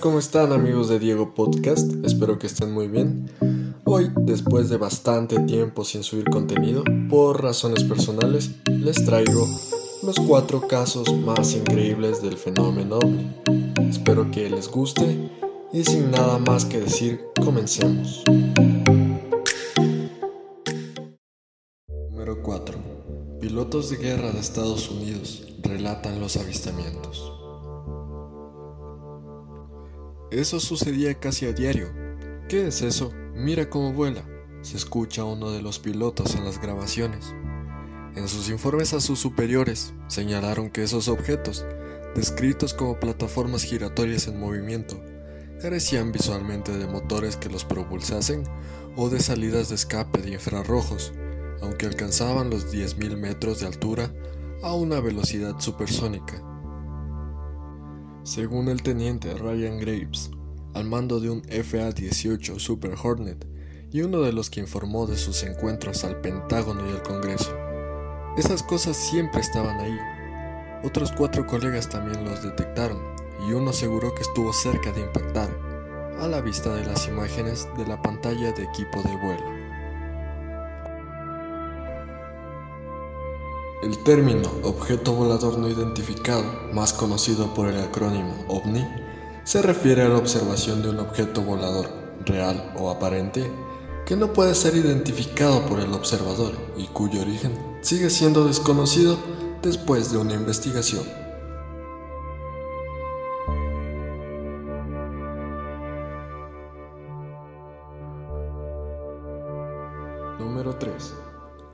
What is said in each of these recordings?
¿cómo están amigos de Diego Podcast? Espero que estén muy bien. Hoy, después de bastante tiempo sin subir contenido, por razones personales, les traigo los cuatro casos más increíbles del fenómeno. Espero que les guste y sin nada más que decir, comencemos. Número 4. Pilotos de guerra de Estados Unidos relatan los avistamientos. Eso sucedía casi a diario. ¿Qué es eso? Mira cómo vuela. Se escucha uno de los pilotos en las grabaciones. En sus informes a sus superiores, señalaron que esos objetos, descritos como plataformas giratorias en movimiento, carecían visualmente de motores que los propulsasen o de salidas de escape de infrarrojos, aunque alcanzaban los 10.000 metros de altura a una velocidad supersónica. Según el teniente Ryan Graves, al mando de un FA-18 Super Hornet y uno de los que informó de sus encuentros al Pentágono y al Congreso, esas cosas siempre estaban ahí. Otros cuatro colegas también los detectaron y uno aseguró que estuvo cerca de impactar a la vista de las imágenes de la pantalla de equipo de vuelo. El término objeto volador no identificado, más conocido por el acrónimo OVNI, se refiere a la observación de un objeto volador, real o aparente, que no puede ser identificado por el observador y cuyo origen sigue siendo desconocido después de una investigación.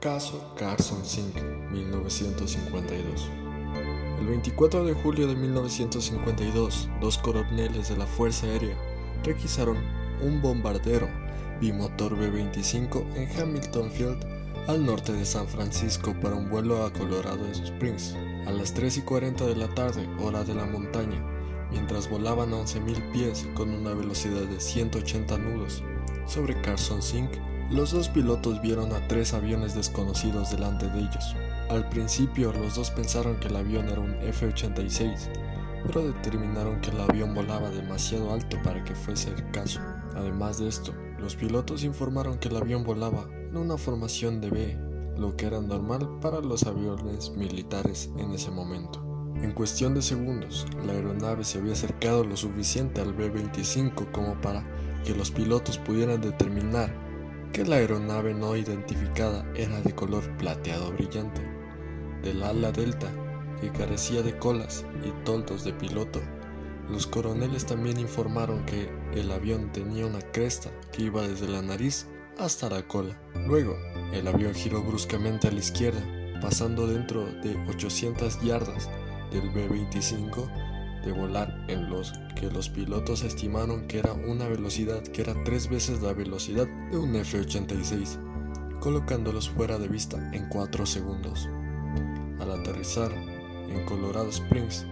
Caso Carson Sink, 1952. El 24 de julio de 1952, dos coroneles de la Fuerza Aérea requisaron un bombardero bimotor B-25 en Hamilton Field, al norte de San Francisco, para un vuelo a Colorado Springs. A las 3 y 40 de la tarde, hora de la montaña, mientras volaban a 11.000 pies con una velocidad de 180 nudos sobre Carson Sink, los dos pilotos vieron a tres aviones desconocidos delante de ellos. Al principio los dos pensaron que el avión era un F-86, pero determinaron que el avión volaba demasiado alto para que fuese el caso. Además de esto, los pilotos informaron que el avión volaba en una formación de B, lo que era normal para los aviones militares en ese momento. En cuestión de segundos, la aeronave se había acercado lo suficiente al B-25 como para que los pilotos pudieran determinar que la aeronave no identificada era de color plateado brillante. Del ala delta, que carecía de colas y toldos de piloto, los coroneles también informaron que el avión tenía una cresta que iba desde la nariz hasta la cola. Luego, el avión giró bruscamente a la izquierda, pasando dentro de 800 yardas del B-25 de volar en los que los pilotos estimaron que era una velocidad que era tres veces la velocidad de un F-86, colocándolos fuera de vista en 4 segundos. Al aterrizar en Colorado Springs,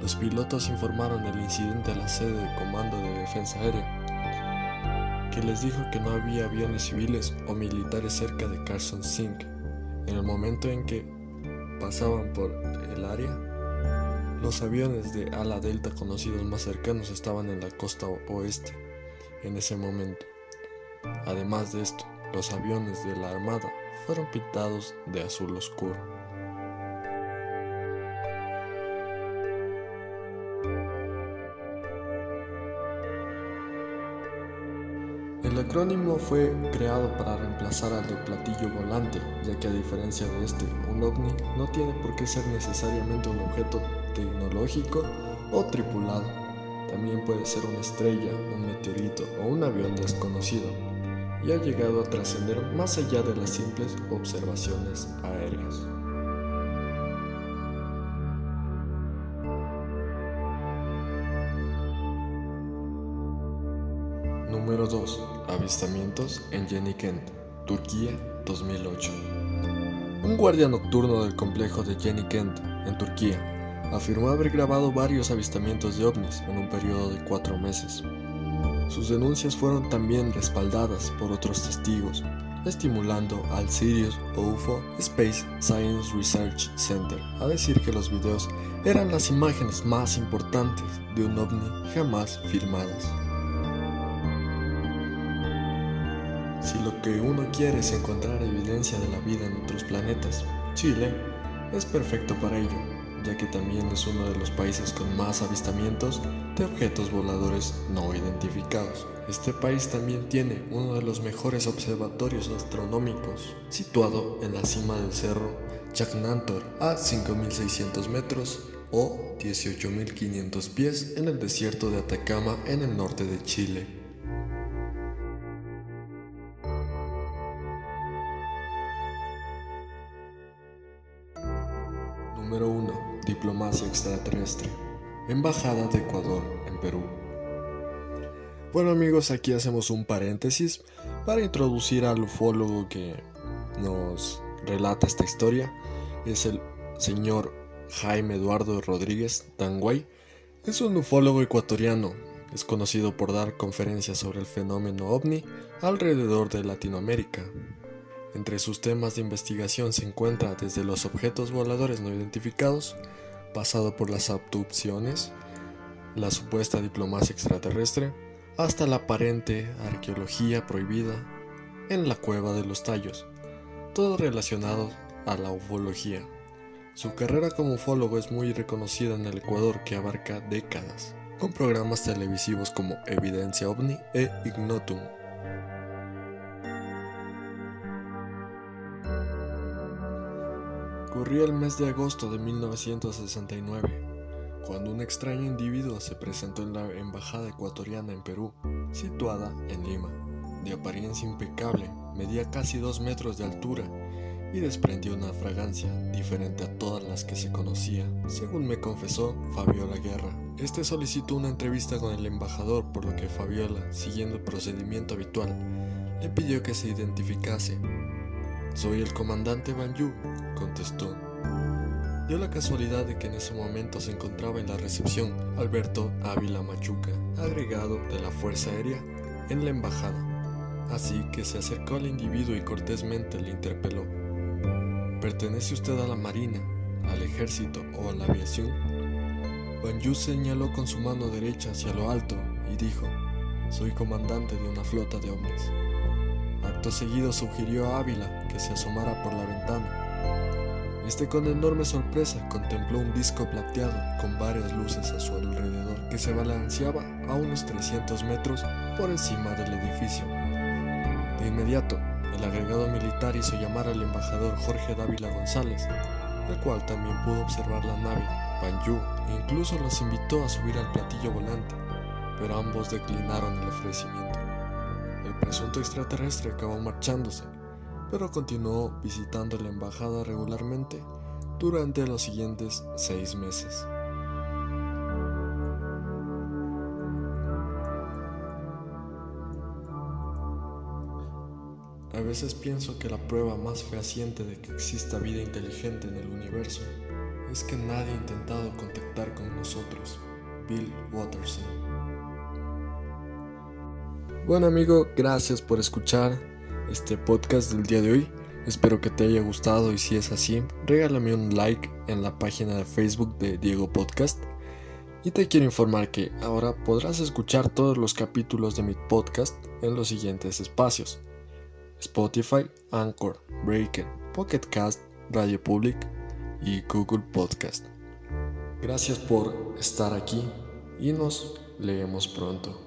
los pilotos informaron del incidente a la sede de Comando de Defensa Aérea, que les dijo que no había aviones civiles o militares cerca de Carson Sink. En el momento en que pasaban por el área, los aviones de ala delta conocidos más cercanos estaban en la costa oeste en ese momento. Además de esto, los aviones de la Armada fueron pintados de azul oscuro. Acrónimo fue creado para reemplazar al de platillo volante, ya que a diferencia de este, un ovni no tiene por qué ser necesariamente un objeto tecnológico o tripulado. También puede ser una estrella, un meteorito o un avión desconocido, y ha llegado a trascender más allá de las simples observaciones aéreas. Número 2. Avistamientos en Jenny Kent, Turquía 2008. Un guardia nocturno del complejo de Jenny Kent, en Turquía, afirmó haber grabado varios avistamientos de ovnis en un periodo de cuatro meses. Sus denuncias fueron también respaldadas por otros testigos, estimulando al Sirius UFO Space Science Research Center a decir que los videos eran las imágenes más importantes de un ovni jamás filmadas. Si lo que uno quiere es encontrar evidencia de la vida en otros planetas, Chile es perfecto para ello, ya que también es uno de los países con más avistamientos de objetos voladores no identificados. Este país también tiene uno de los mejores observatorios astronómicos, situado en la cima del cerro Chacnantor a 5.600 metros o 18.500 pies en el desierto de Atacama en el norte de Chile. Número 1. Diplomacia extraterrestre. Embajada de Ecuador en Perú. Bueno amigos, aquí hacemos un paréntesis para introducir al ufólogo que nos relata esta historia. Es el señor Jaime Eduardo Rodríguez Tanguay. Es un ufólogo ecuatoriano. Es conocido por dar conferencias sobre el fenómeno ovni alrededor de Latinoamérica. Entre sus temas de investigación se encuentra desde los objetos voladores no identificados, pasado por las abducciones, la supuesta diplomacia extraterrestre, hasta la aparente arqueología prohibida en la cueva de los tallos, todo relacionado a la ufología. Su carrera como ufólogo es muy reconocida en el Ecuador que abarca décadas, con programas televisivos como Evidencia OVNI e Ignotum. Corría el mes de agosto de 1969, cuando un extraño individuo se presentó en la embajada ecuatoriana en Perú, situada en Lima. De apariencia impecable, medía casi dos metros de altura y desprendió una fragancia diferente a todas las que se conocía, según me confesó Fabiola Guerra. Este solicitó una entrevista con el embajador, por lo que Fabiola, siguiendo el procedimiento habitual, le pidió que se identificase soy el comandante Banyu, contestó. Dio la casualidad de que en ese momento se encontraba en la recepción Alberto Ávila Machuca, agregado de la Fuerza Aérea, en la embajada. Así que se acercó al individuo y cortésmente le interpeló. ¿Pertenece usted a la Marina, al Ejército o a la aviación? Banyu señaló con su mano derecha hacia lo alto y dijo, soy comandante de una flota de hombres. Acto seguido sugirió a Ávila que se asomara por la ventana. Este con enorme sorpresa contempló un disco plateado con varias luces a su alrededor que se balanceaba a unos 300 metros por encima del edificio. De inmediato, el agregado militar hizo llamar al embajador Jorge Dávila González, el cual también pudo observar la nave, Banyu, e incluso los invitó a subir al platillo volante, pero ambos declinaron el ofrecimiento. Presunto extraterrestre acabó marchándose, pero continuó visitando la embajada regularmente durante los siguientes seis meses. A veces pienso que la prueba más fehaciente de que exista vida inteligente en el universo es que nadie ha intentado contactar con nosotros. Bill Watterson bueno amigo, gracias por escuchar este podcast del día de hoy. Espero que te haya gustado y si es así, regálame un like en la página de Facebook de Diego Podcast. Y te quiero informar que ahora podrás escuchar todos los capítulos de mi podcast en los siguientes espacios. Spotify, Anchor, Breaker, Pocket Cast, Radio Public y Google Podcast. Gracias por estar aquí y nos leemos pronto.